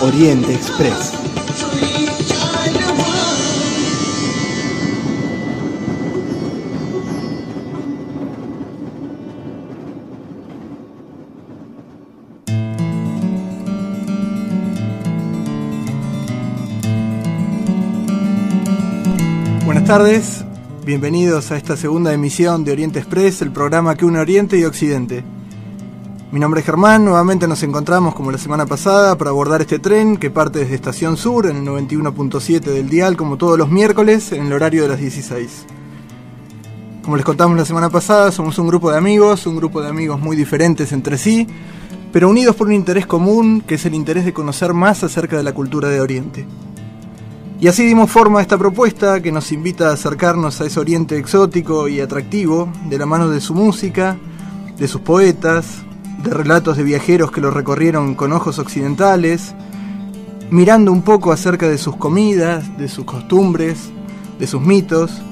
Oriente Express. Buenas tardes, bienvenidos a esta segunda emisión de Oriente Express, el programa que une Oriente y Occidente. Mi nombre es Germán, nuevamente nos encontramos como la semana pasada para abordar este tren que parte desde Estación Sur en el 91.7 del dial como todos los miércoles en el horario de las 16. Como les contamos la semana pasada, somos un grupo de amigos, un grupo de amigos muy diferentes entre sí, pero unidos por un interés común que es el interés de conocer más acerca de la cultura de Oriente. Y así dimos forma a esta propuesta que nos invita a acercarnos a ese Oriente exótico y atractivo de la mano de su música, de sus poetas, de relatos de viajeros que lo recorrieron con ojos occidentales, mirando un poco acerca de sus comidas, de sus costumbres, de sus mitos.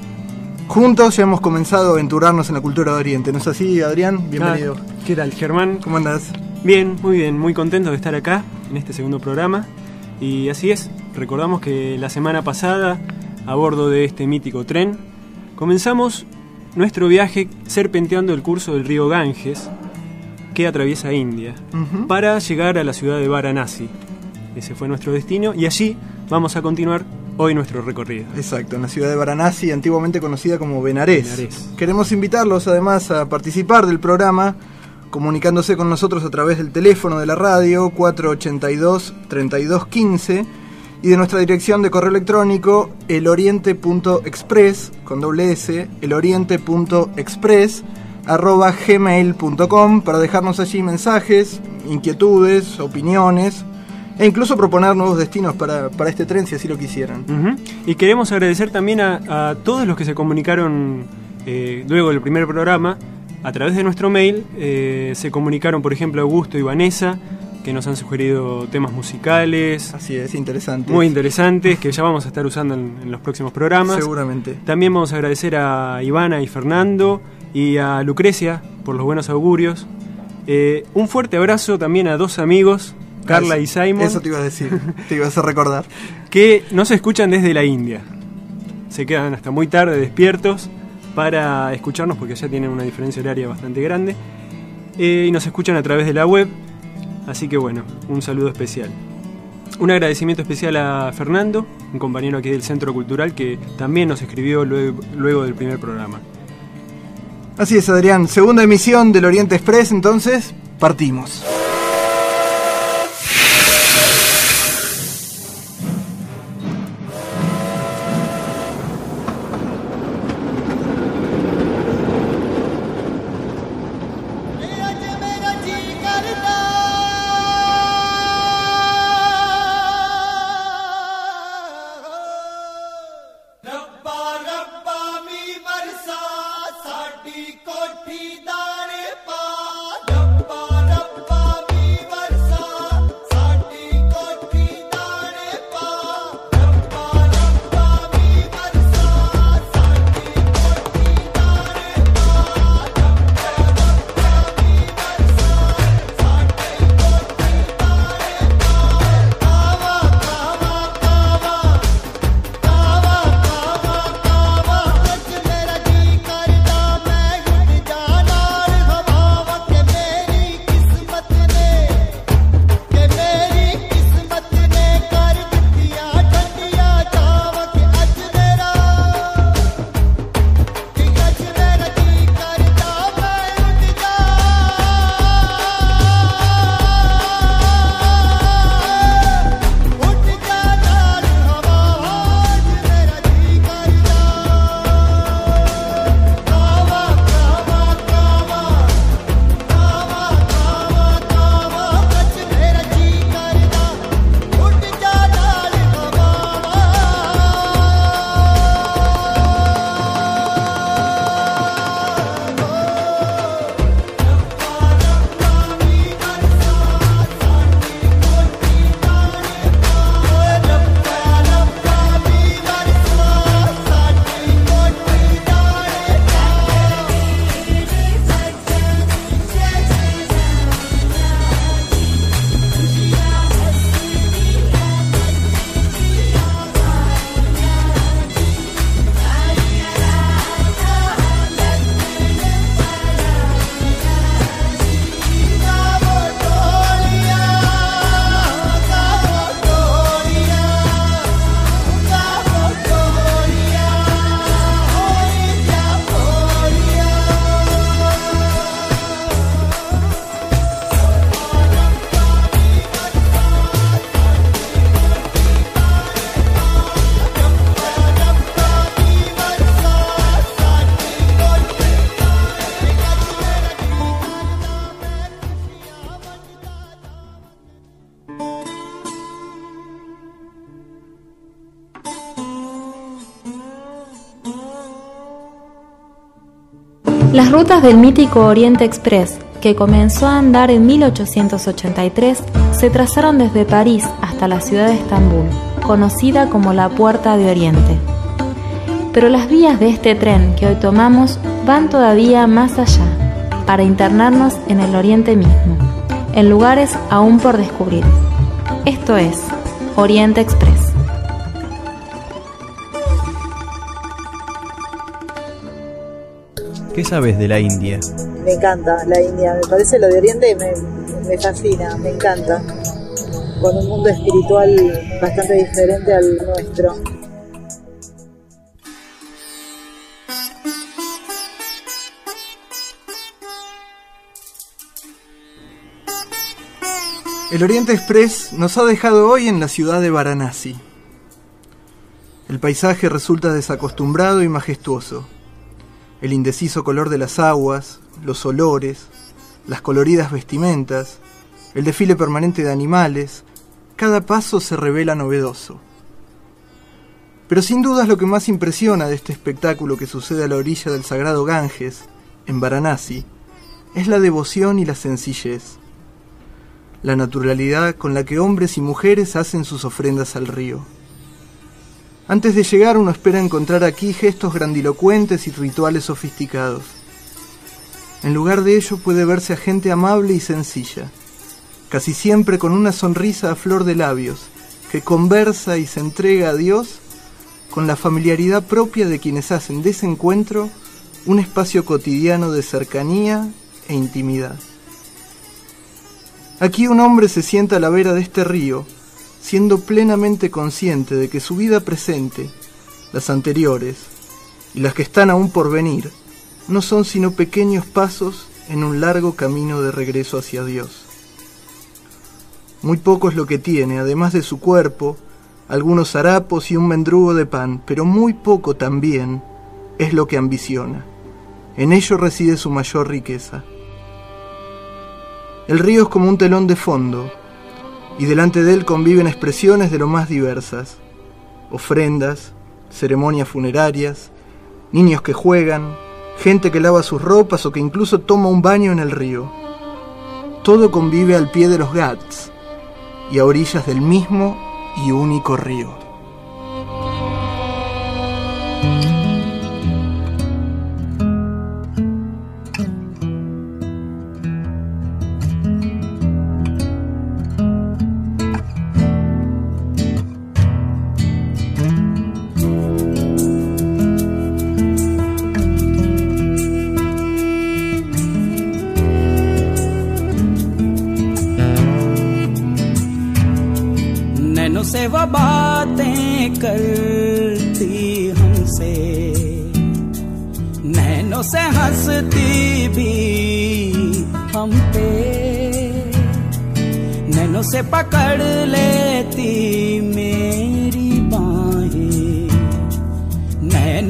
Juntos ya hemos comenzado a aventurarnos en la cultura de Oriente. ¿No es así, Adrián? Bienvenido. Ah, ¿Qué tal, Germán? ¿Cómo andás? Bien, muy bien, muy contento de estar acá en este segundo programa. Y así es, recordamos que la semana pasada, a bordo de este mítico tren, comenzamos nuestro viaje serpenteando el curso del río Ganges, que atraviesa India, para llegar a la ciudad de Varanasi. Ese fue nuestro destino y allí vamos a continuar hoy nuestro recorrido. Exacto, en la ciudad de Varanasi, antiguamente conocida como. Benarés. Queremos invitarlos además a participar del programa comunicándose con nosotros a través del teléfono de la radio 482-3215 y de nuestra dirección de correo electrónico eloriente.express con doble S, eloriente.express arroba gmail.com para dejarnos allí mensajes, inquietudes, opiniones e incluso proponer nuevos destinos para, para este tren si así lo quisieran. Y queremos agradecer también a, a todos los que se comunicaron eh, luego del primer programa. A través de nuestro mail eh, se comunicaron, por ejemplo, Augusto y Vanessa, que nos han sugerido temas musicales Así es, interesante. muy interesantes que ya vamos a estar usando en, en los próximos programas. Seguramente. También vamos a agradecer a Ivana y Fernando y a Lucrecia por los buenos augurios. Eh, un fuerte abrazo también a dos amigos, Carla y Simon Eso te iba a decir, te ibas a recordar. que nos escuchan desde la India. Se quedan hasta muy tarde despiertos para escucharnos porque ya tienen una diferencia horaria bastante grande. Eh, y nos escuchan a través de la web. Así que bueno, un saludo especial. Un agradecimiento especial a Fernando, un compañero aquí del Centro Cultural que también nos escribió luego, luego del primer programa. Así es, Adrián. Segunda emisión del Oriente Express, entonces, partimos. Rutas del mítico Oriente Express, que comenzó a andar en 1883, se trazaron desde París hasta la ciudad de Estambul, conocida como la Puerta de Oriente. Pero las vías de este tren que hoy tomamos van todavía más allá, para internarnos en el Oriente mismo, en lugares aún por descubrir. Esto es Oriente Express. ¿Qué sabes de la India? Me encanta la India, me parece lo de Oriente me, me fascina, me encanta. Con un mundo espiritual bastante diferente al nuestro. El Oriente Express nos ha dejado hoy en la ciudad de Varanasi. El paisaje resulta desacostumbrado y majestuoso. El indeciso color de las aguas, los olores, las coloridas vestimentas, el desfile permanente de animales, cada paso se revela novedoso. Pero sin dudas lo que más impresiona de este espectáculo que sucede a la orilla del sagrado Ganges, en Varanasi, es la devoción y la sencillez la naturalidad con la que hombres y mujeres hacen sus ofrendas al río. Antes de llegar uno espera encontrar aquí gestos grandilocuentes y rituales sofisticados. En lugar de ello puede verse a gente amable y sencilla, casi siempre con una sonrisa a flor de labios, que conversa y se entrega a Dios con la familiaridad propia de quienes hacen de ese encuentro un espacio cotidiano de cercanía e intimidad. Aquí un hombre se sienta a la vera de este río, siendo plenamente consciente de que su vida presente, las anteriores y las que están aún por venir, no son sino pequeños pasos en un largo camino de regreso hacia Dios. Muy poco es lo que tiene, además de su cuerpo, algunos harapos y un mendrugo de pan, pero muy poco también es lo que ambiciona. En ello reside su mayor riqueza. El río es como un telón de fondo, y delante de él conviven expresiones de lo más diversas, ofrendas, ceremonias funerarias, niños que juegan, gente que lava sus ropas o que incluso toma un baño en el río. Todo convive al pie de los Ghats y a orillas del mismo y único río.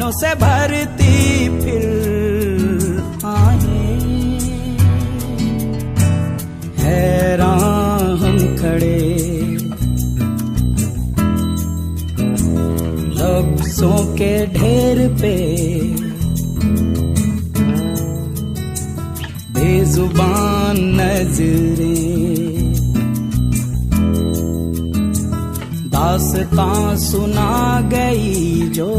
नैनो से भरती फिर आहें हैरान हम खड़े। लफ्जों के ढेर पे बेजुबान नज़रें। दास्तां सुना गई जो।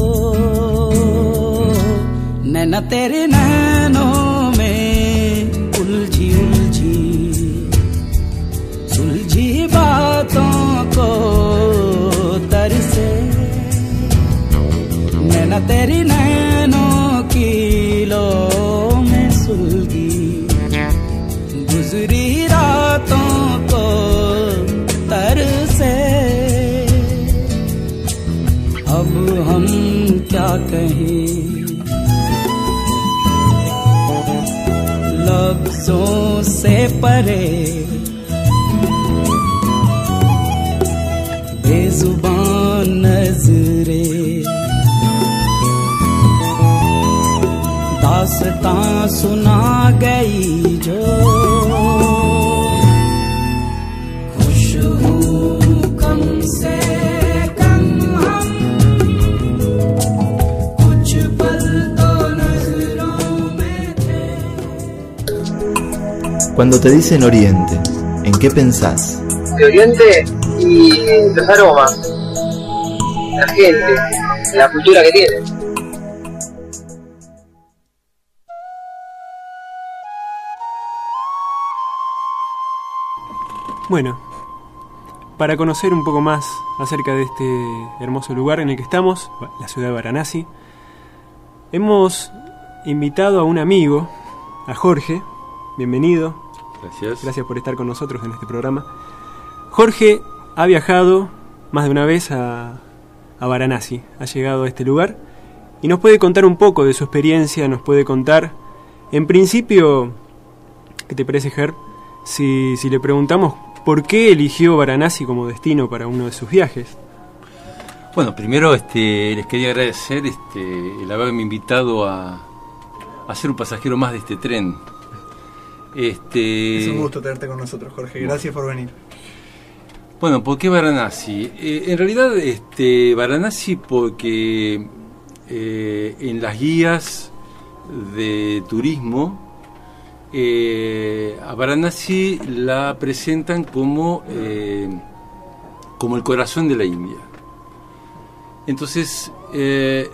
नैना तेरे नैनों में उलझी उलझी। सुलझी बातों को तरसे। नैना तेरी नैनों की कहें। लफ्जों से परे। बेजुबान नजरे। दास्तां सुना गई जो Cuando te dicen Oriente, ¿en qué pensás? de Oriente y los aromas, la gente, la cultura que tiene. Bueno, para conocer un poco más acerca de este hermoso lugar en el que estamos, la ciudad de Varanasi, hemos invitado a un amigo, a Jorge. Bienvenido. Gracias. Gracias por estar con nosotros en este programa. Jorge ha viajado más de una vez a, a Varanasi, ha llegado a este lugar y nos puede contar un poco de su experiencia, nos puede contar, en principio, ¿qué te parece, Ger? Si, si le preguntamos por qué eligió Varanasi como destino para uno de sus viajes. Bueno, primero este, les quería agradecer este, el haberme invitado a, a ser un pasajero más de este tren. Este, Es un gusto tenerte con nosotros, Jorge. Gracias por venir. Bueno, ¿por qué Varanasi? Eh, en realidad, este, Varanasi porque eh, en las guías de turismo eh, a Varanasi la presentan como, como el corazón de la India. Entonces, eh,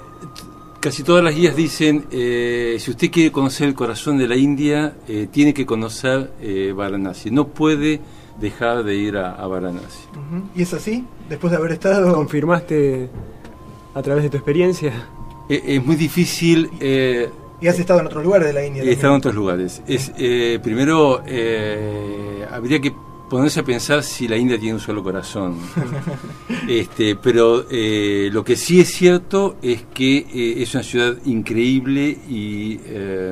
casi todas las guías dicen, eh, si usted quiere conocer el corazón de la India, eh, tiene que conocer eh, Varanasi. No puede dejar de ir a, a Varanasi. ¿Y es así? Después de haber estado... ¿Confirmaste a través de tu experiencia? Eh, es muy difícil... eh, Y has estado en otros lugares de la India. He estado en otros lugares. Es, primero, habría que ponerse a pensar si la India tiene un solo corazón. este, pero eh, lo que sí es cierto es que eh, es una ciudad increíble y eh,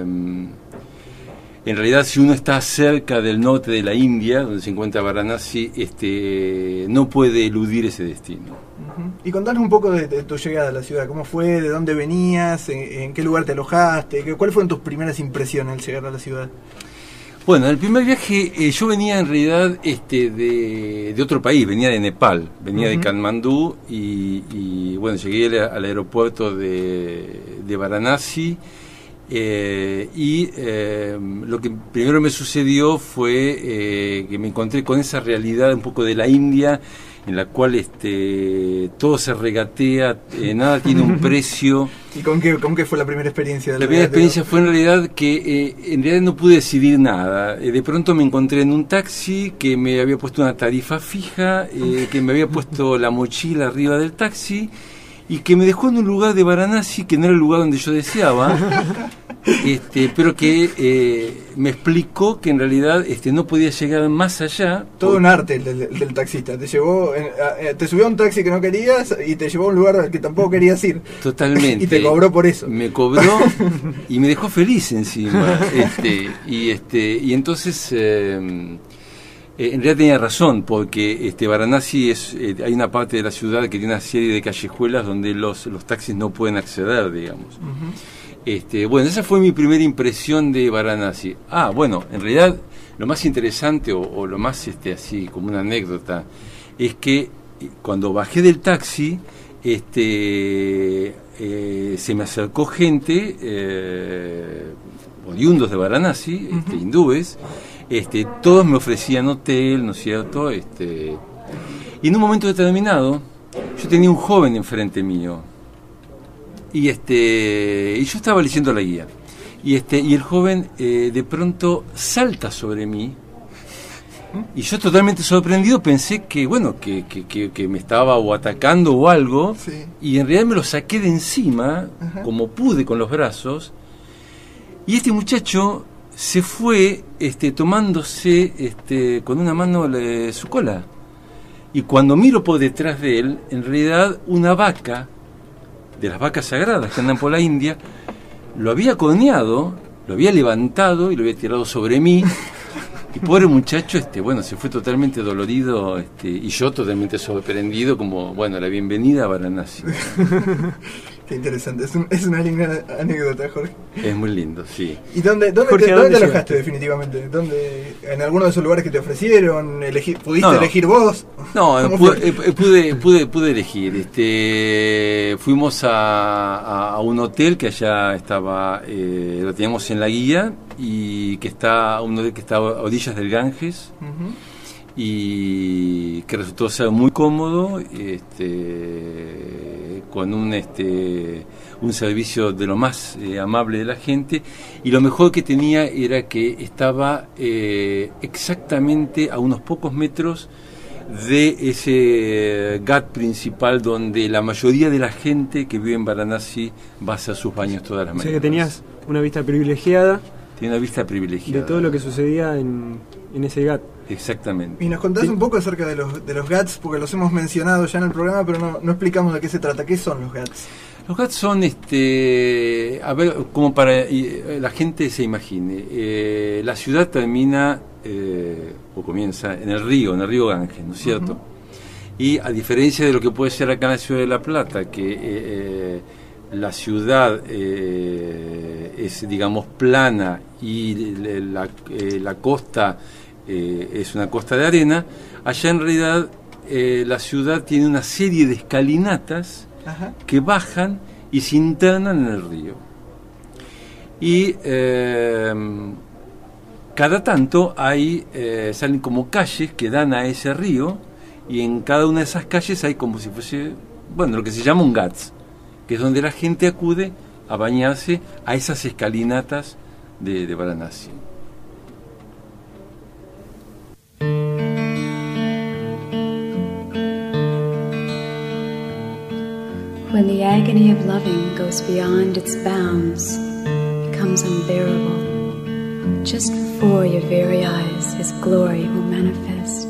en realidad si uno está cerca del norte de la India, donde se encuentra Varanasi, este, no puede eludir ese destino. Y contanos un poco de, de tu llegada a la ciudad. ¿Cómo fue? ¿De dónde venías? ¿En, en qué lugar te alojaste? ¿Qué- ¿Cuáles fueron tus primeras impresiones al llegar a la ciudad? Bueno, el primer viaje eh, yo venía en realidad este, de, de otro país, venía de Nepal, venía de. Katmandú y, y, bueno, llegué al, al aeropuerto de, de Varanasi eh, y eh, lo que primero me sucedió fue eh, que me encontré con esa realidad un poco de la India en la cual este, todo se regatea, eh, nada tiene un precio. ¿Y con qué, con qué fue la primera experiencia? del La primera regateo? experiencia fue en realidad que eh, en realidad no pude decidir nada. Eh, de pronto me encontré en un taxi que me había puesto una tarifa fija, eh, que me había puesto la mochila arriba del taxi y que me dejó en un lugar de Varanasi que no era el lugar donde yo deseaba. Este, pero que eh, me explicó que en realidad este, no podía llegar más allá. Todo un arte el del, el del taxista. Te llevó, eh, te subió a un taxi que no querías y te llevó a un lugar al que tampoco querías ir. Totalmente. Y te cobró por eso. Me cobró y me dejó feliz encima. Este, y este y entonces eh, eh, en realidad tenía razón porque este Varanasi es eh, hay una parte de la ciudad que tiene una serie de callejuelas donde los los taxis no pueden acceder, digamos. Este, bueno, esa fue mi primera impresión de Varanasi. Ah, bueno, en realidad lo más interesante o, o lo más este así como una anécdota es que eh, cuando bajé del taxi, este eh, se me acercó gente eh, oriundos de Varanasi, este, hindúes, este, todos me ofrecían hotel, ¿no es cierto? Este, y en un momento determinado, yo tenía un joven enfrente mío, y este y yo estaba leyendo la guía y este y el joven eh, de pronto salta sobre mí y yo totalmente sorprendido pensé que bueno que, que, que- que me estaba o atacando o algo Sí. y en realidad me lo saqué de encima Ajá. como pude con los brazos y este muchacho se fue este tomándose este con una mano su cola y cuando miro por detrás de él en realidad una vaca de las vacas sagradas que andan por la India, lo había corneado, lo había levantado y lo había tirado sobre mí. Y pobre muchacho, este, bueno, se fue totalmente dolorido, y yo totalmente sorprendido, como, bueno, la bienvenida a Varanasi. Qué interesante, es, un- es una linda anécdota, Jorge. Es muy lindo, sí. ¿Y dónde, dónde Jorge, te, ¿a dónde dónde te alojaste definitivamente? ¿Dónde, ¿En alguno de esos lugares que te ofrecieron? ¿Pudiste No, no. elegir vos? No, eh, pude, pude, pude elegir. Este, fuimos a, a- a un hotel que allá estaba, eh, lo teníamos en la guía y que está un hotel que está a orillas del Ganges y que resultó ser muy cómodo, este, con un este un servicio de lo más eh, amable de la gente y lo mejor que tenía era que estaba eh, exactamente a unos pocos metros de ese GAT principal donde la mayoría de la gente que vive en Varanasi va a hacer sus baños todas las O sea mañanas. que tenías una vista privilegiada Tiene una vista privilegiada. de todo lo que sucedía en, en ese GAT. Exactamente. Y nos contás Sí. un poco acerca de los, de los GATS, porque los hemos mencionado ya en el programa, pero no, no explicamos de qué se trata. ¿Qué son los GATS? Los GATS son, este, a ver, como para eh, la gente se imagine, eh, la ciudad termina eh, o comienza en el río, en el río Ganges, ¿no es cierto? Y a diferencia de lo que puede ser acá en la ciudad de La Plata, que eh, la ciudad eh, es, digamos, plana y la, la costa eh, es una costa de arena, allá en realidad eh, la ciudad tiene una serie de escalinatas Ajá. que bajan y se internan en el río. Y eh, cada tanto hay, eh, salen como calles que dan a ese río y en cada una de esas calles hay como si fuese, bueno, lo que se llama un GATS, que es donde la gente acude a bañarse a esas escalinatas de, de Varanasi. When the agony of loving goes beyond its bounds, becomes unbearable, just before your very eyes his glory will manifest.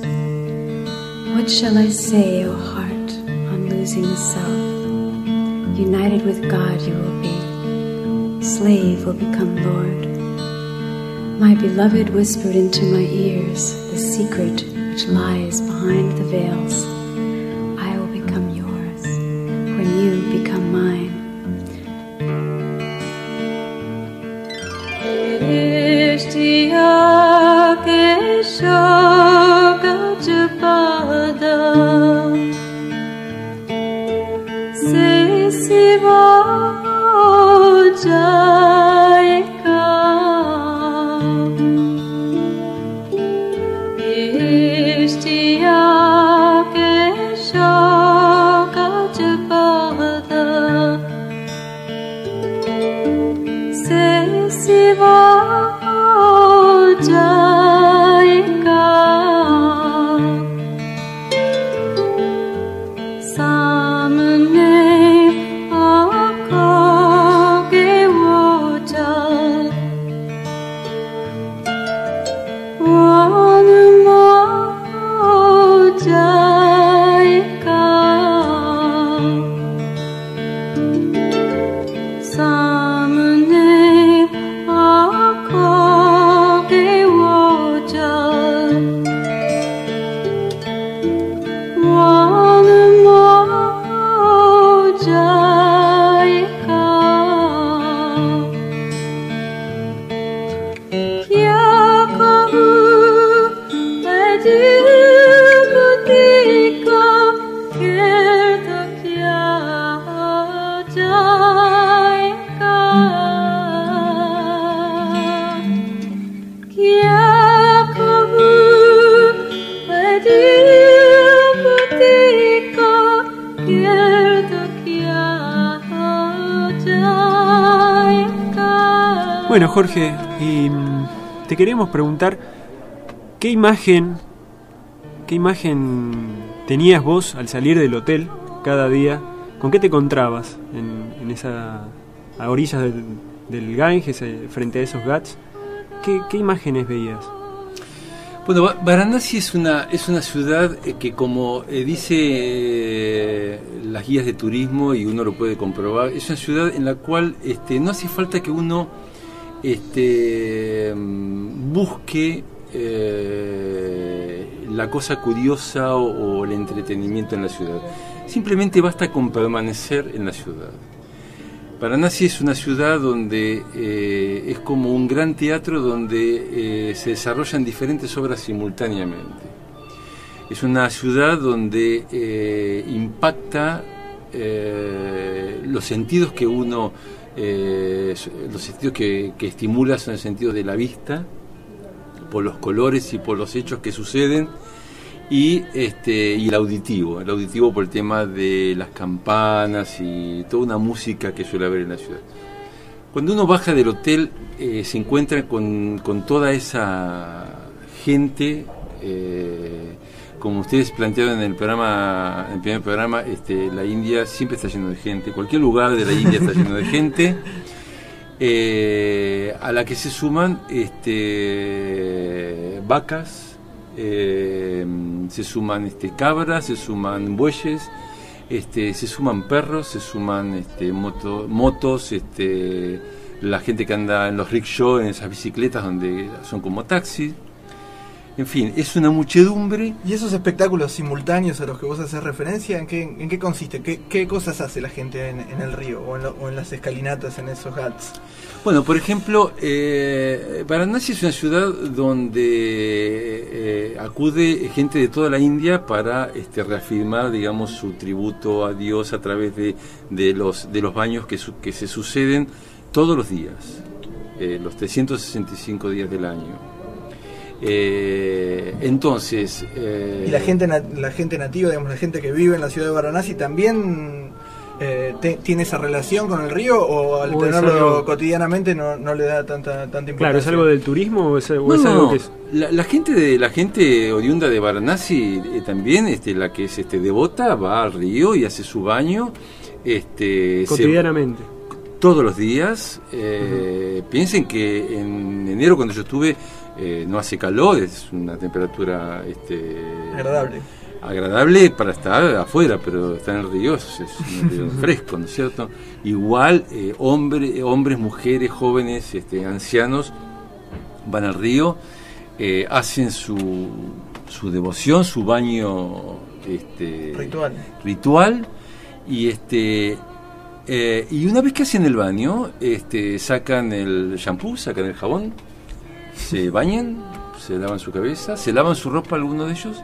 What shall I say, O heart, on losing the self? United with God you will be, slave will become Lord. My beloved whispered into my ears the secret which lies behind the veils. Jorge, mm, te queríamos preguntar qué imagen, qué imagen tenías vos al salir del hotel cada día, con qué te encontrabas en, esa a orillas del, del Ganges, eh, frente a esos gats, qué, imágenes veías. Bueno, Va- Varanasi es una, es una ciudad eh, que como eh, dice las guías de turismo y uno lo puede comprobar, es una ciudad en la cual este, no hace falta que uno este, mm, busque eh, la cosa curiosa o, el entretenimiento en la ciudad. Simplemente basta con permanecer en la ciudad. Varanasi es una ciudad donde eh, es como un gran teatro donde eh, se desarrollan diferentes obras simultáneamente. Es una ciudad donde impacta los sentidos que uno, eh, los sentidos que, que son el sentido de la vista, por los colores y por los hechos que suceden y este y el auditivo el auditivo por el tema de las campanas y toda una música que suele haber en la ciudad. Cuando uno baja del hotel eh, se encuentra con, con toda esa gente eh, como ustedes plantearon en el programa en el primer programa este, la India siempre está lleno de gente cualquier lugar de la India está lleno de gente eh, a la que se suman este, vacas, eh, se suman este, cabras, se suman bueyes, este, se suman perros, se suman este, moto- motos, este, la gente que anda en los rickshaws, en esas bicicletas donde son como taxis. En fin, es una muchedumbre. ¿Y esos espectáculos simultáneos a los que vos haces referencia, en qué, en qué consiste? ¿Qué, qué cosas hace la gente en, en el río o en, lo- o en las escalinatas, en esos ghats? Bueno, por ejemplo, eh, Varanasi es una ciudad donde eh, acude gente de toda la India para este, reafirmar, digamos, su tributo a Dios a través de, de los, de los baños que, su- que se suceden todos los días, eh, los 365 días del año. Eh, entonces... eh, ¿Y la gente, na- la gente nativa, digamos, la gente que vive en la ciudad de Varanasi también eh, te- tiene esa relación con el río o al O es tenerlo algo- cotidianamente no, no le da tanta, tanta importancia? Claro, ¿es algo del turismo o es, o No, es algo no. que es.? La, la gente de la gente oriunda de Varanasi eh, también, este, la que es este devota, va al río y hace su baño, este, se- Cotidianamente. todos los días. Eh, Piensen que en enero cuando yo estuve eh, no hace calor, es una temperatura este, Agradable. agradable para estar afuera, pero estar en el río es, un río fresco, ¿no es cierto? Igual eh, hombre, hombres, mujeres, jóvenes, este, ancianos van al río, eh, hacen su, su devoción, su baño este, Ritual. ritual y este eh, y una vez que hacen el baño este sacan el shampoo sacan el jabón se bañan se lavan su cabeza se lavan su ropa algunos de ellos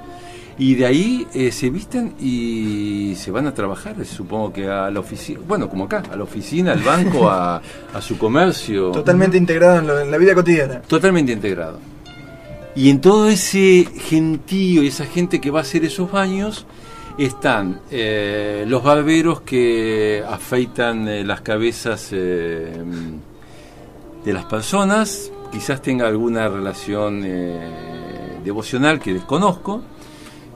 y de ahí eh, se visten y se van a trabajar supongo que a la oficina bueno como acá a la oficina al banco a, a su comercio Totalmente integrado en, lo- en la vida cotidiana. Totalmente integrado. Y en todo ese gentío y esa gente que va a hacer esos baños están eh, los barberos que afeitan eh, las cabezas eh, de las personas, quizás tenga alguna relación eh, devocional que desconozco.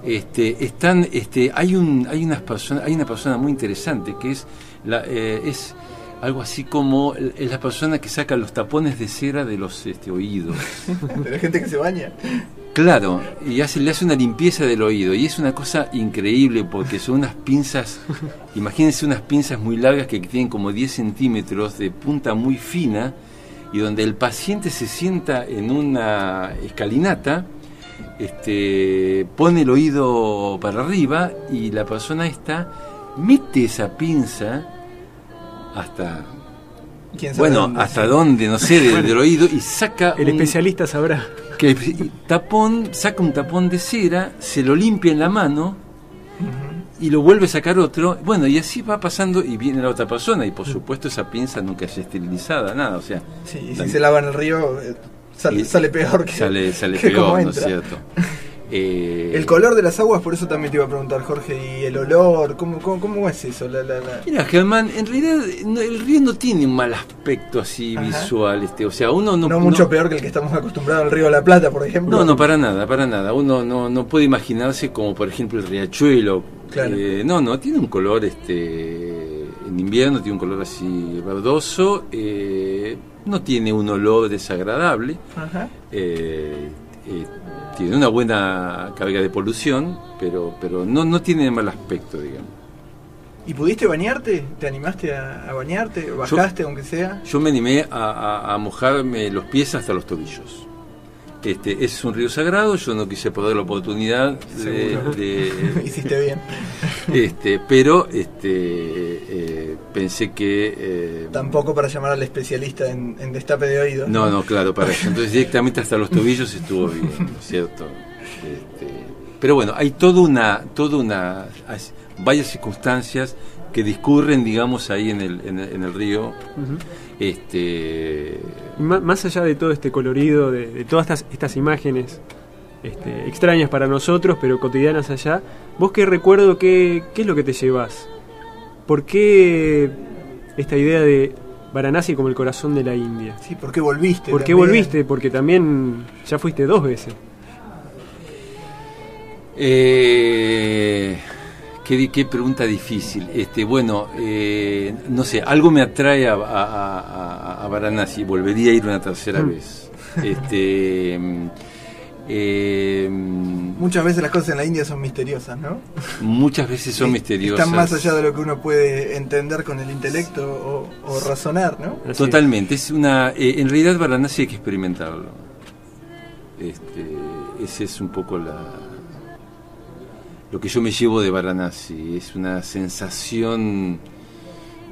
Este, están, este, hay un, hay unas personas, hay una persona muy interesante que es la, eh, es algo así como es la persona que saca los tapones de cera de los este, oídos. De la gente que se baña. Claro, y hace, le hace una limpieza del oído. Y es una cosa increíble porque son unas pinzas, imagínense unas pinzas muy largas que tienen como 10 centímetros de punta muy fina y donde el paciente se sienta en una escalinata, este, pone el oído para arriba y la persona esta mete esa pinza hasta ¿Quién sabe bueno, dónde? hasta dónde, no sé, del, del oído y saca El un- especialista sabrá. que tapón, saca un tapón de cera, se lo limpia en la mano y lo vuelve a sacar otro. Bueno, y así va pasando y viene la otra persona y por supuesto esa pinza nunca es esterilizada, nada, o sea, Sí, y si se lava en el río, eh, sale, sale peor que, sale, sale que peor, ¿no es cierto? Eh, El color de las aguas, por eso también te iba a preguntar, Jorge, y el olor, ¿cómo, cómo, cómo es eso? La, la, la- Mira, Germán, en realidad no- el río no tiene un mal aspecto así Ajá. visual, este, o sea, uno no... No, mucho peor que el que estamos acostumbrados al río de la Plata, por ejemplo. No, no, para nada, para nada. Uno no, no puede imaginarse como, por ejemplo, el riachuelo. Claro. Eh, no, no, tiene un color, este, en invierno tiene un color así verdoso, eh, no tiene un olor desagradable, Ajá. eh, tiene una buena carga de polución, pero, pero no, no tiene mal aspecto, digamos. ¿Y pudiste bañarte? ¿Te animaste a, a bañarte? ¿Bajaste, aunque sea? Yo me animé a, a- a mojarme los pies hasta los tobillos. Este, es un río sagrado, yo no quise perder la oportunidad de, Hiciste bien. este, pero este, eh, pensé que... eh, Tampoco para llamar al especialista en, en destape de oído. No, no, claro, para eso. Entonces directamente hasta los tobillos estuvo bien, ¿no es cierto? Este, pero bueno, hay toda una, toda una, hay varias circunstancias que discurren, digamos, ahí en el, en el, en el río. Este, más allá de todo este colorido, de, de todas estas, estas imágenes este, extrañas para nosotros, pero cotidianas allá, ¿vos qué recuerdo, qué, qué es lo que te llevas? ¿Por qué esta idea de Varanasi como el corazón de la India? Sí, ¿por qué volviste? ¿Por qué volviste? Porque también ya fuiste dos veces. Eh, qué, pregunta difícil. Este, bueno, eh, no sé, algo me atrae a, a, a- a Varanasi. Volvería a ir una tercera Mm. vez. Este, eh, Muchas veces las cosas en la India son misteriosas, ¿no? muchas veces son Sí, misteriosas. Están más allá de lo que uno puede entender con el intelecto o, o razonar, ¿no? Totalmente. Es una, eh, en realidad Varanasi hay que experimentarlo. Este, ese es un poco la, lo que yo me llevo de Varanasi. Es una sensación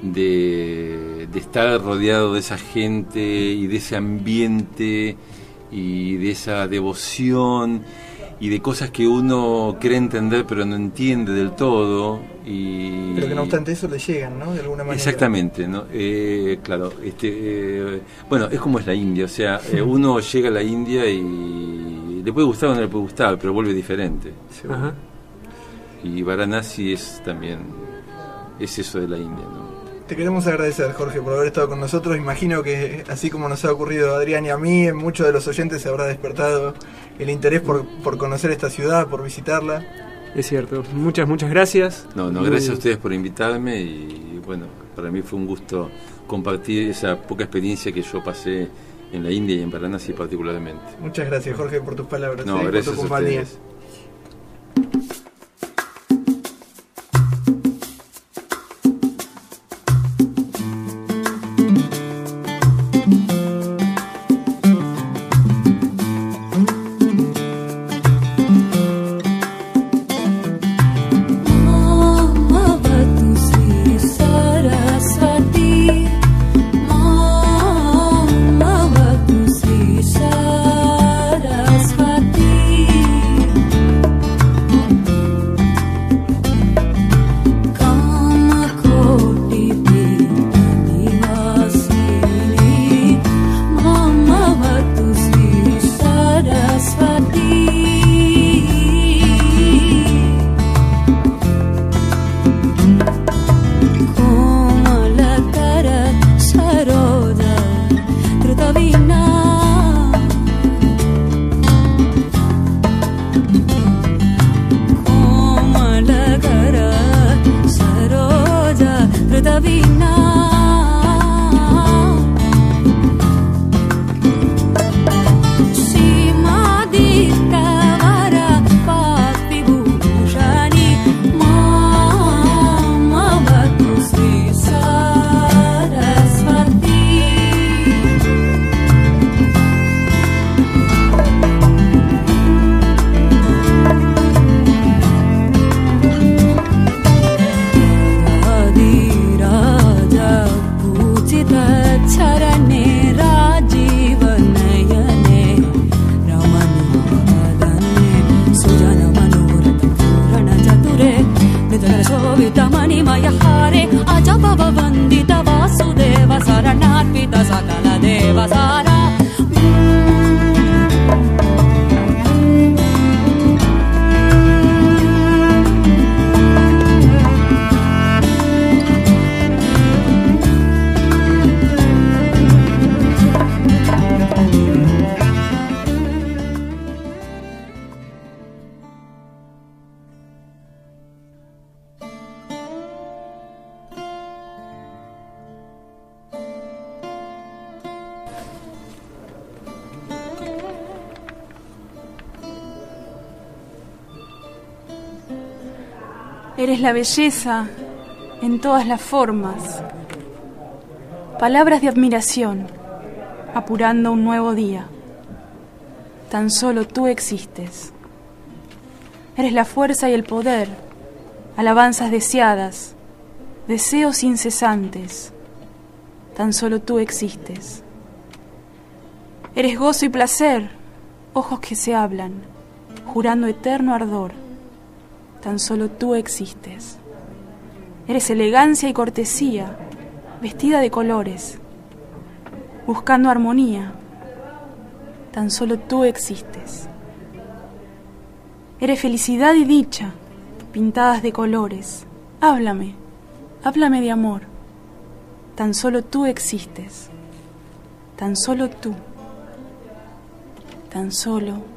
de, de estar rodeado de esa gente y de ese ambiente y de esa devoción y de cosas que uno cree entender pero no entiende del todo y Pero que no obstante eso le llegan, ¿no? De alguna manera. Exactamente, ¿no? Eh, claro, este, eh, bueno, es como es la India, o sea, eh, uno llega a la India y le puede gustar o no le puede gustar, pero vuelve diferente. Ajá. Y Varanasi es también, es eso de la India, ¿no? Te queremos agradecer, Jorge, por haber estado con nosotros. Imagino que, así como nos ha ocurrido a Adrián y a mí, en muchos de los oyentes se habrá despertado el interés por, por conocer esta ciudad, por visitarla. Es cierto. Muchas, muchas gracias. No, no, gracias a ustedes por invitarme y bueno, para mí fue un gusto compartir esa poca experiencia que yo pasé en la India y en Varanasi particularmente. Muchas gracias, Jorge, por tus palabras No, eh, por gracias tu a compañía. ustedes. 魚でさ la belleza en todas las formas. Palabras de admiración, apurando un nuevo día. Tan solo tú existes. Eres la fuerza y el poder, alabanzas deseadas, deseos incesantes, tan solo tú existes. Eres gozo y placer, ojos que se hablan, jurando eterno ardor, tan solo tú existes. Eres elegancia y cortesía, vestida de colores, buscando armonía, tan solo tú existes. Eres felicidad y dicha, pintadas de colores. Háblame, háblame de amor. Tan solo tú existes. Tan solo tú. Tan solo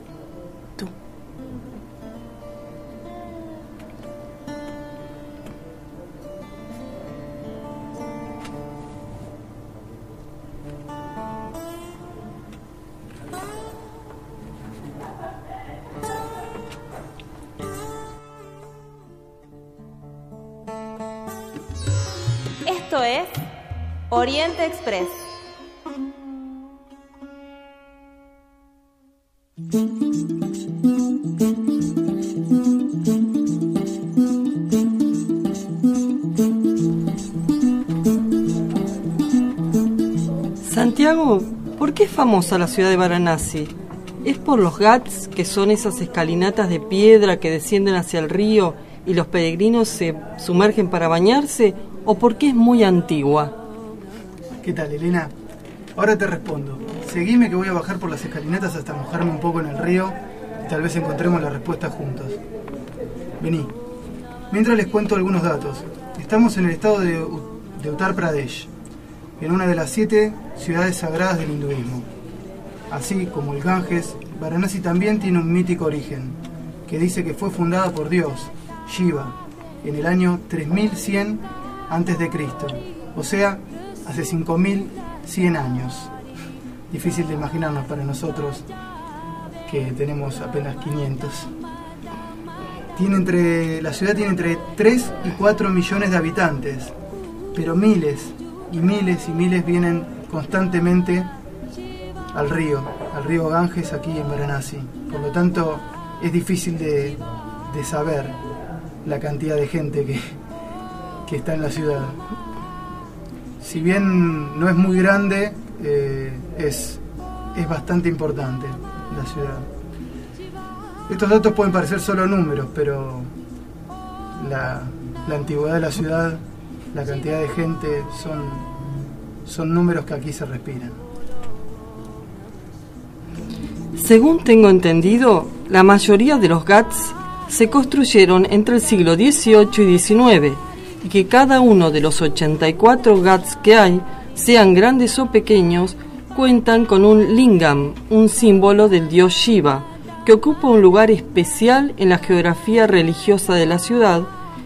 Oriente Express. Santiago, ¿por qué es famosa la ciudad de Varanasi? ¿Es por los ghats, que son esas escalinatas de piedra que descienden hacia el río y los peregrinos se sumergen para bañarse? ¿O porque es muy antigua? ¿Qué tal, Elena? Ahora te respondo. Seguime que voy a bajar por las escalinatas hasta mojarme un poco en el río y tal vez encontremos la respuesta juntos. Vení. Mientras les cuento algunos datos. Estamos en el estado de, Uttar Pradesh, en una de las siete ciudades sagradas del hinduismo. Así como el Ganges, Varanasi también tiene un mítico origen, que dice que fue fundada por Dios, Shiva, en el año 3100 antes de Cristo, o sea, hace 5100 años. Difícil de imaginarnos para nosotros que tenemos apenas 500. Tiene entre, la ciudad tiene entre 3 y 4 millones de habitantes, pero miles y miles y miles vienen constantemente al río, al río Ganges aquí en Varanasi. Por lo tanto, es difícil de, de saber la cantidad de gente que, que está en la ciudad. Si bien no es muy grande, eh, es, es bastante importante la ciudad. Estos datos pueden parecer solo números, pero la, la antigüedad de la ciudad, la cantidad de gente, son, son números que aquí se respiran. Según tengo entendido, la mayoría de los GATS se construyeron entre el siglo XVIII y XIX que cada uno de los 84 GATS que hay, sean grandes o pequeños, cuentan con un lingam, un símbolo del dios Shiva, que ocupa un lugar especial en la geografía religiosa de la ciudad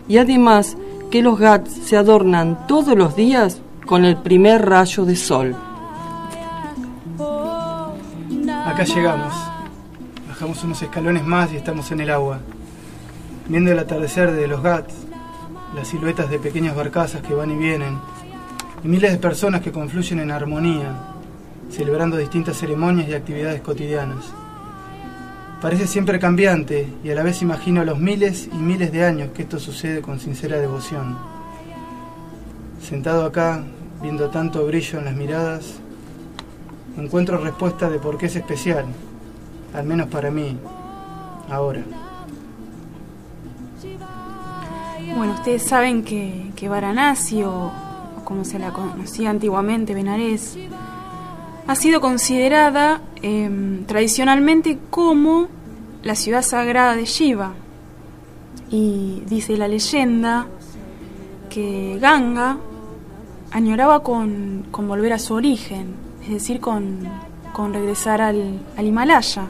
y además que los GATS se adornan todos los días con el primer rayo de sol. Acá llegamos. Bajamos unos escalones más y estamos en el agua. Viendo el atardecer de los Ghats, las siluetas de pequeñas barcazas que van y vienen, y miles de personas que confluyen en armonía, celebrando distintas ceremonias y actividades cotidianas. Parece siempre cambiante y a la vez imagino los miles y miles de años que esto sucede con sincera devoción. Sentado acá, viendo tanto brillo en las miradas, encuentro respuesta de por qué es especial, al menos para mí, ahora. Bueno, ustedes saben que, Varanasi, o, o como se la conocía antiguamente, Benarés, ha sido considerada em, tradicionalmente como la ciudad sagrada de Shiva. Y dice la leyenda que Ganga añoraba con, con volver a su origen, es decir, con, con regresar al, al Himalaya.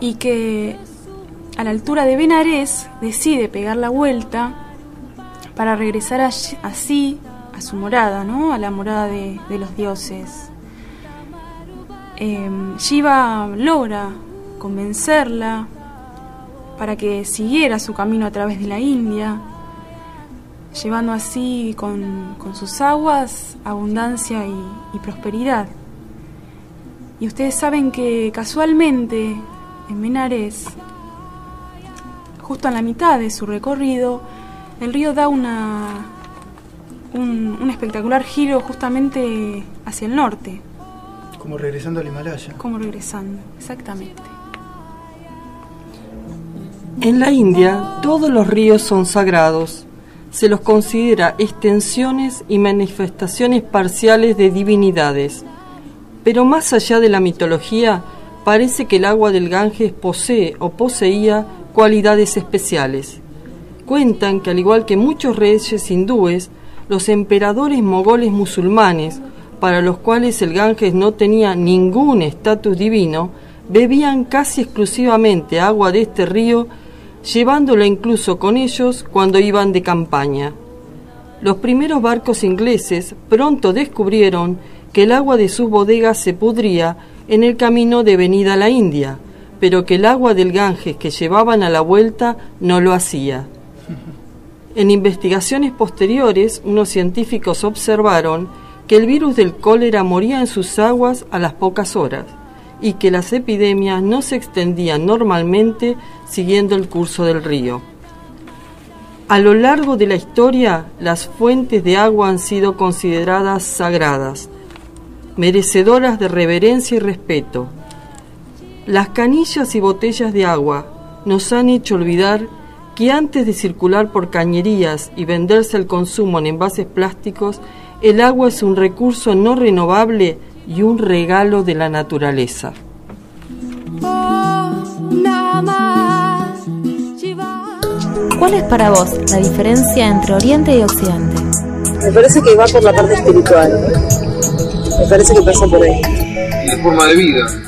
Y que a la altura de Benarés decide pegar la vuelta para regresar así a su morada, ¿no? A la morada de, los dioses. Em, Shiva logra convencerla para que siguiera su camino a través de la India, llevando así con, sus aguas abundancia y, y prosperidad. Y ustedes saben que casualmente en Benares, justo en la mitad de su recorrido, el río da una un, un espectacular giro justamente hacia el norte, Como regresando al Himalaya. como regresando, exactamente. En la India, todos los ríos son sagrados. Se los considera extensiones y manifestaciones parciales de divinidades. Pero más allá de la mitología, parece que el agua del Ganges posee o poseía cualidades especiales. Cuentan que al igual que muchos reyes hindúes, los emperadores mogoles musulmanes, para los cuales el Ganges no tenía ningún estatus divino, bebían casi exclusivamente agua de este río, llevándola incluso con ellos cuando iban de campaña. Los primeros barcos ingleses pronto descubrieron que el agua de sus bodegas se pudría en el camino de venida a la India, pero que el agua del Ganges que llevaban a la vuelta no lo hacía. En investigaciones posteriores, unos científicos observaron que el virus del cólera moría en sus aguas a las pocas horas y que las epidemias no se extendían normalmente siguiendo el curso del río. A lo largo de la historia, las fuentes de agua han sido consideradas sagradas, merecedoras de reverencia y respeto. Las canillas y botellas de agua nos han hecho olvidar que antes de circular por cañerías y venderse al consumo en envases plásticos, el agua es un recurso no renovable y un regalo de la naturaleza. ¿Cuál es para vos la diferencia entre Oriente y Occidente? Me parece que va por la parte espiritual. Me parece que pasa por ahí. La forma de vida.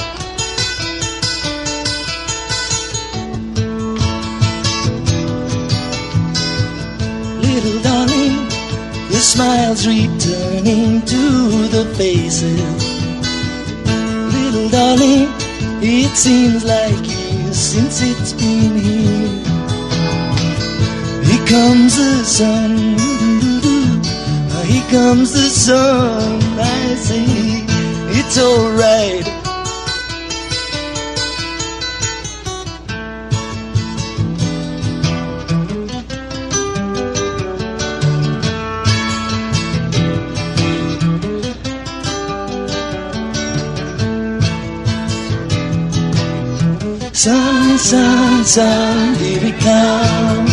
Smiles returning to the faces. Little darling, it seems like years since it's been here. Here comes the sun. Here comes the sun. I say it's alright. sun, sun, sun, here we come.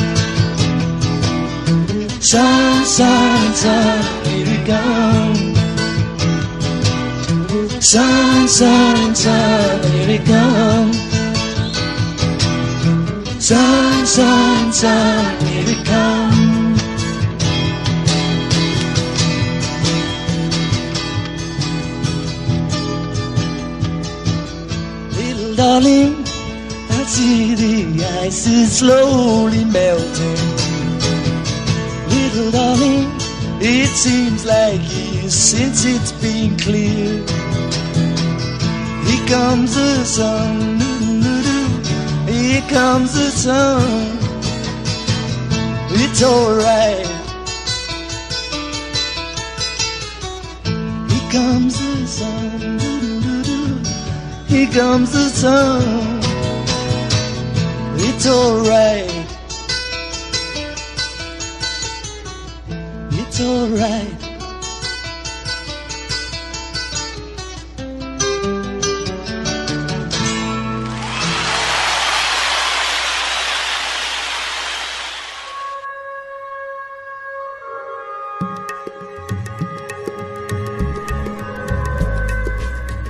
Sun, sun, sun, here we come. Sun, sun, sun, here we come. Sun, sun, sun, here we come. Darling, see the ice is slowly melting. Little darling, it seems like years since it's been clear. Here comes the sun, here comes the sun. It's alright. Here comes the sun, here comes the sun. It's alright. It's alright.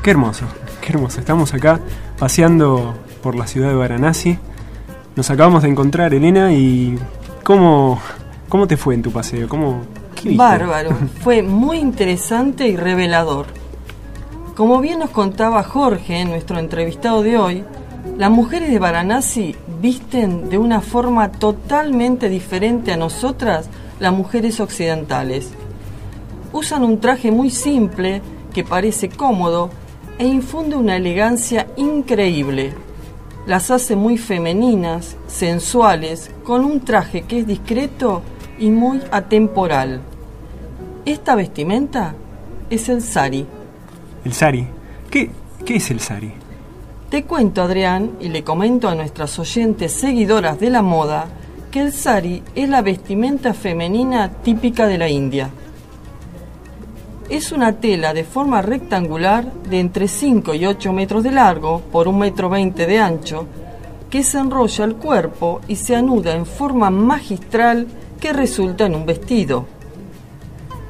Qué hermoso, qué hermoso. Estamos acá paseando por la ciudad de Varanasi. Nos acabamos de encontrar, Elena, y ¿cómo, cómo te fue en tu paseo? ¿Cómo, qué viste? Bárbaro, fue muy interesante y revelador. Como bien nos contaba Jorge, nuestro entrevistado de hoy, las mujeres de Varanasi visten de una forma totalmente diferente a nosotras, las mujeres occidentales. Usan un traje muy simple, que parece cómodo, e infunde una elegancia increíble. Las hace muy femeninas, sensuales, con un traje que es discreto y muy atemporal. Esta vestimenta es el sari. El sari. ¿Qué, qué es el sari? Te cuento, Adrián, y le comento a nuestras oyentes seguidoras de la moda, que el sari es la vestimenta femenina típica de la India. Es una tela de forma rectangular de entre 5 y 8 metros de largo por 1 metro 20 de ancho, que se enrolla al cuerpo y se anuda en forma magistral que resulta en un vestido.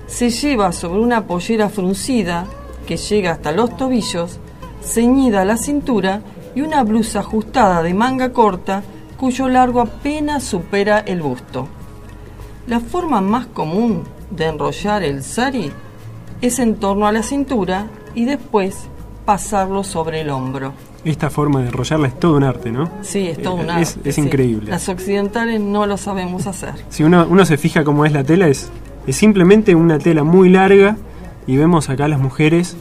Se lleva sobre una pollera fruncida que llega hasta los tobillos, ceñida a la cintura y una blusa ajustada de manga corta cuyo largo apenas supera el busto. La forma más común de enrollar el sari es en torno a la cintura y después pasarlo sobre el hombro. Esta forma de enrollarla es todo un arte, ¿no? Sí, es todo Eh, un es- arte, es sí. increíble. Las occidentales no lo sabemos hacer. Si uno, uno se fija cómo es la tela, es, es simplemente una tela muy larga y vemos acá las mujeres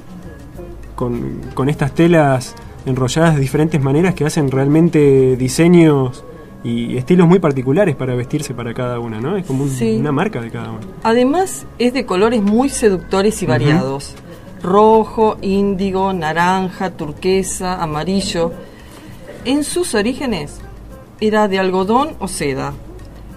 con, con estas telas enrolladas de diferentes maneras que hacen realmente diseños y estilos muy particulares para vestirse para cada una, ¿no? Es como un- Sí. una marca de cada una. Además, es de colores muy seductores y variados. Rojo, índigo, naranja, turquesa, amarillo. En sus orígenes era de algodón o seda.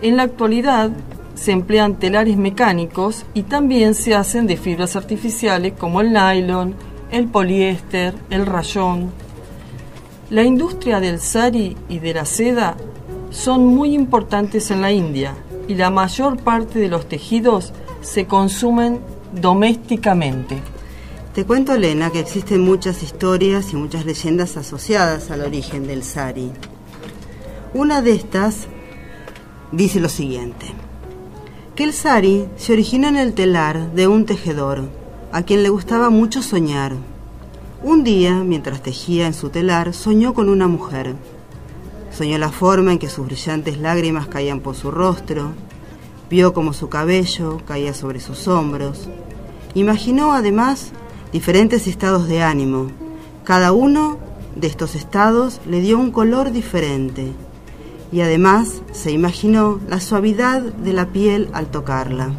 En la actualidad se emplean telares mecánicos y también se hacen de fibras artificiales como el nylon, el poliéster, el rayón. La industria del sari y de la seda son muy importantes en la India y la mayor parte de los tejidos se consumen domésticamente. Te cuento, Elena, que existen muchas historias y muchas leyendas asociadas al origen del sari. Una de estas dice lo siguiente, que el sari se originó en el telar de un tejedor, a quien le gustaba mucho soñar. Un día, mientras tejía en su telar, soñó con una mujer. Soñó la forma en que sus brillantes lágrimas caían por su rostro, vio como su cabello caía sobre sus hombros, Imaginó además diferentes estados de ánimo. Cada uno de estos estados le dio un color diferente. Y además se imaginó la suavidad de la piel al tocarla.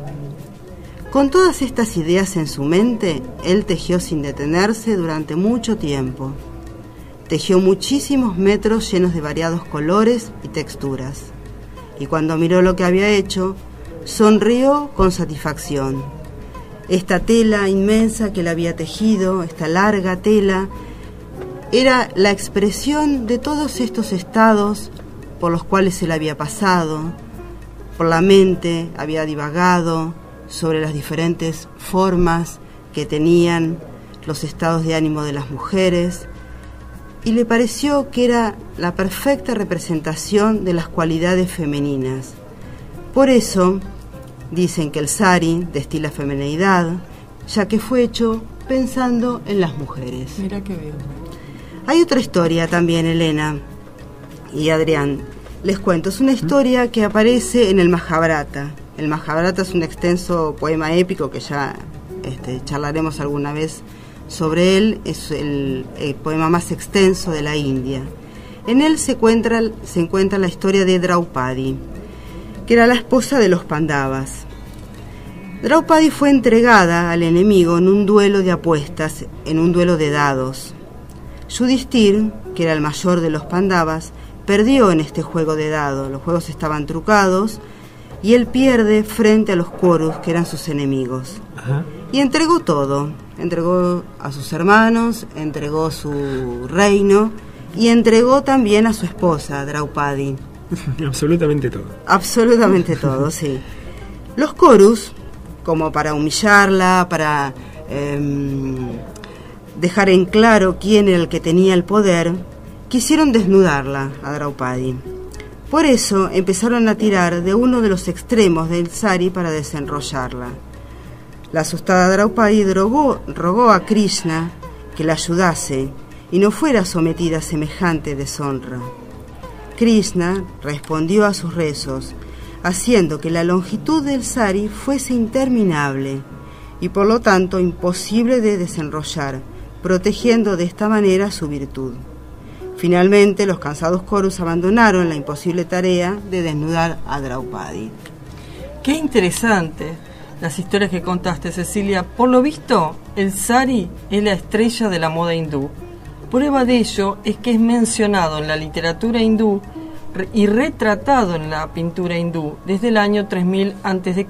Con todas estas ideas en su mente, él tejió sin detenerse durante mucho tiempo. Tejió muchísimos metros llenos de variados colores y texturas. Y cuando miró lo que había hecho, sonrió con satisfacción. Esta tela inmensa que él había tejido, esta larga tela, era la expresión de todos estos estados por los cuales él había pasado, por la mente había divagado sobre las diferentes formas que tenían los estados de ánimo de las mujeres, y le pareció que era la perfecta representación de las cualidades femeninas. Por eso, dicen que el sari destila feminidad, ya que fue hecho pensando en las mujeres. Mira qué bien. Hay otra historia también, Elena y Adrián. Les cuento, es una historia que aparece en el Mahabharata. El Mahabharata es un extenso poema épico que ya este, charlaremos alguna vez sobre él. Es el, el poema más extenso de la India. En él se encuentra, se encuentra la historia de Draupadi, que era la esposa de los Pandavas. Draupadi fue entregada al enemigo en un duelo de apuestas, en un duelo de dados. Yudhishthir, que era el mayor de los Pandavas, perdió en este juego de dados. Los juegos estaban trucados y él pierde frente a los Korus, que eran sus enemigos. Y entregó todo. Entregó a sus hermanos, entregó su reino y entregó también a su esposa, Draupadi. Absolutamente todo. Absolutamente todo, sí. Los Korus, como para humillarla, para em, dejar en claro quién era el que tenía el poder, quisieron desnudarla a Draupadi. Por eso empezaron a tirar de uno de los extremos del sari para desenrollarla. La asustada Draupadi rogó, rogó a Krishna que la ayudase y no fuera sometida a semejante deshonra. Krishna respondió a sus rezos, haciendo que la longitud del sari fuese interminable y por lo tanto imposible de desenrollar, protegiendo de esta manera su virtud. Finalmente, los cansados Corus abandonaron la imposible tarea de desnudar a Draupadi. Qué interesante las historias que contaste, Cecilia. Por lo visto, el sari es la estrella de la moda hindú. Prueba de ello es que es mencionado en la literatura hindú y retratado en la pintura hindú desde el año 3000 a.C.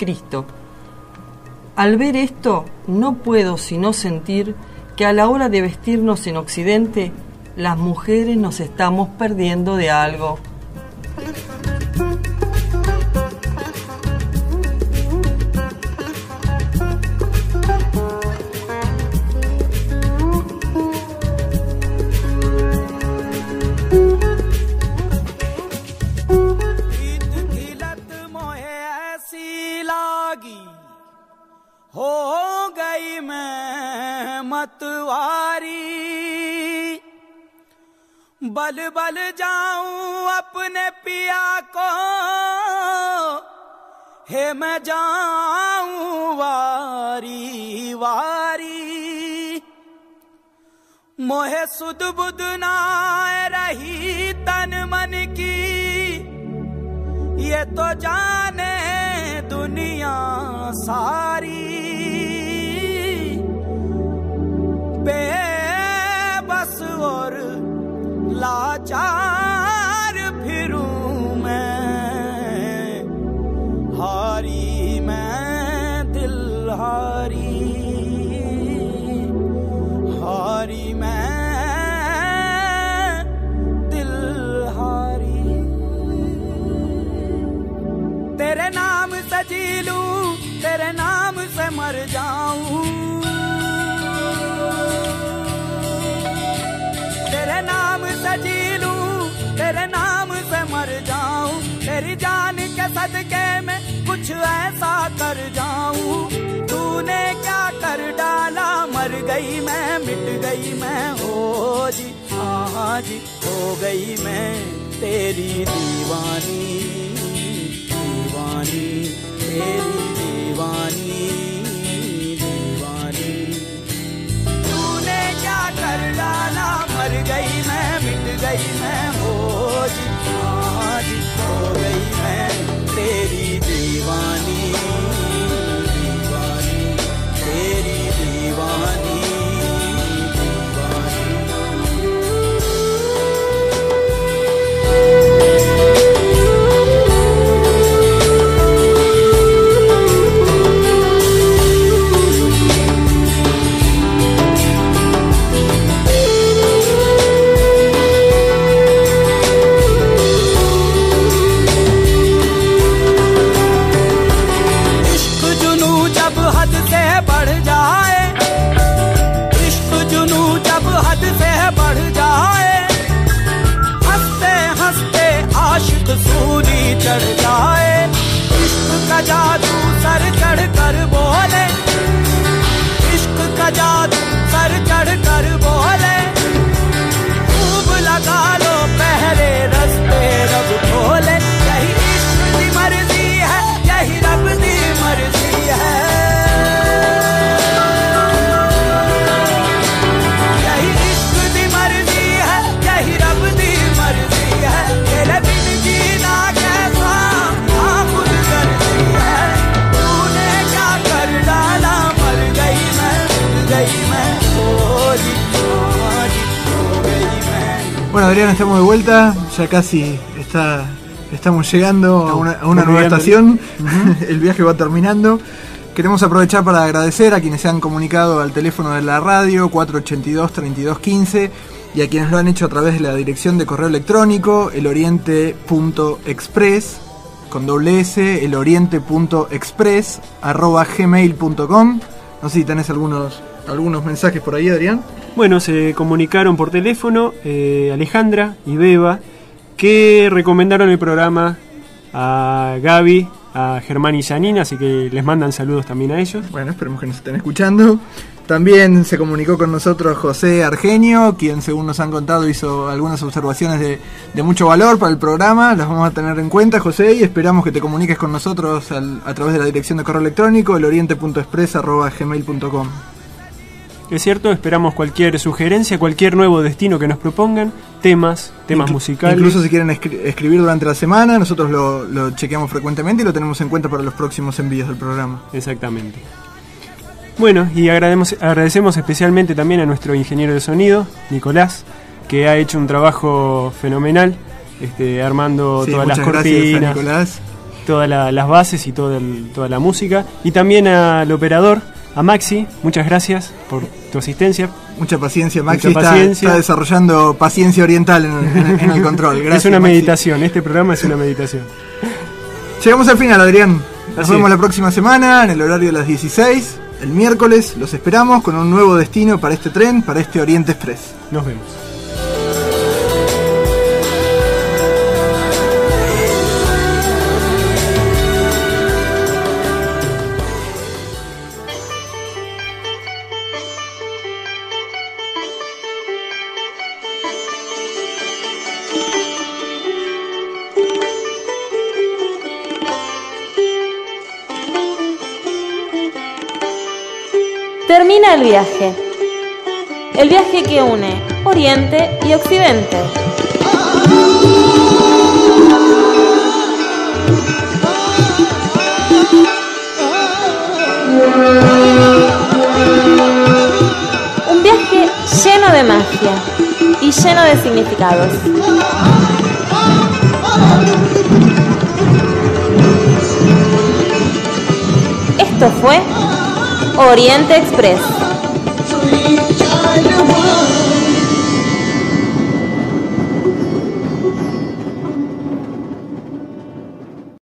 Al ver esto, no puedo sino sentir que a la hora de vestirnos en Occidente, las mujeres nos estamos perdiendo de algo. मतवारी बल बल जाऊँ अपने पिया को। हे मैं जाऊँ वारी वारी। मोहे सुध बुध ना रही तन मन की। ये तो जाने दुनिया सारी। बेबस और लाचार फिरूं मैं। हारी मैं, दिल हारी। हारी मैं, दिल हारी। तेरे नाम से जी तेरे नाम से मर जाऊँ। सदके में कुछ ऐसा कर जाऊँ। तूने क्या कर डाला? मर गई मैं, मिट गई मैं। हो जी हाँ जी, हो गई मैं तेरी दीवानी दीवानी, तेरी दीवानी दीवानी। तूने क्या कर डाला? मर गई मैं, मिट गई मैं। हो जी हाँ गई दीवानी दीवानी तेरी दीवानी इश्क Adrián, estamos de vuelta. Ya casi está, estamos llegando a una, a una nueva estación. El viaje va terminando. Queremos aprovechar para agradecer a quienes se han comunicado al teléfono de la radio 482-3215 y a quienes lo han hecho a través de la dirección de correo electrónico eloriente.express con doble S, eloriente.express arroba gmail.com. No sé si tenés algunos, algunos mensajes por ahí, Adrián. Bueno, se comunicaron por teléfono eh, Alejandra y Beba que recomendaron el programa a Gaby, a Germán y Janina, así que les mandan saludos también a ellos. Bueno, esperemos que nos estén escuchando. También se comunicó con nosotros José Argenio, quien según nos han contado hizo algunas observaciones de, de mucho valor para el programa. Las vamos a tener en cuenta, José, y esperamos que te comuniques con nosotros al- a través de la dirección de correo electrónico, eloriente.express.gmail.com. Es cierto, esperamos cualquier sugerencia, cualquier nuevo destino que nos propongan, temas, temas Inclu- musicales. Incluso si quieren escri- escribir durante la semana, nosotros lo, lo chequeamos frecuentemente y lo tenemos en cuenta para los próximos envíos del programa. Exactamente. Bueno, y agradecemos, agradecemos especialmente también a nuestro ingeniero de sonido, Nicolás, que ha hecho un trabajo fenomenal, este, armando Sí, todas las gracias cortinas, todas la- las bases y toda, el- toda la música. Y también al operador, a Maxi, muchas gracias por tu asistencia. Mucha paciencia, Maxi Mucha está, paciencia. está desarrollando paciencia oriental en, en- en el control. Gracias, es una Maxi. meditación, este programa es una meditación. Llegamos al final, Adrián. Nos Así vemos es. la próxima semana en el horario de las 16. El miércoles los esperamos con un nuevo destino para este tren, para este Oriente Express. Nos vemos. El viaje. El viaje que une Oriente y Occidente. Un viaje lleno de magia y lleno de significados. Esto fue Oriente Express.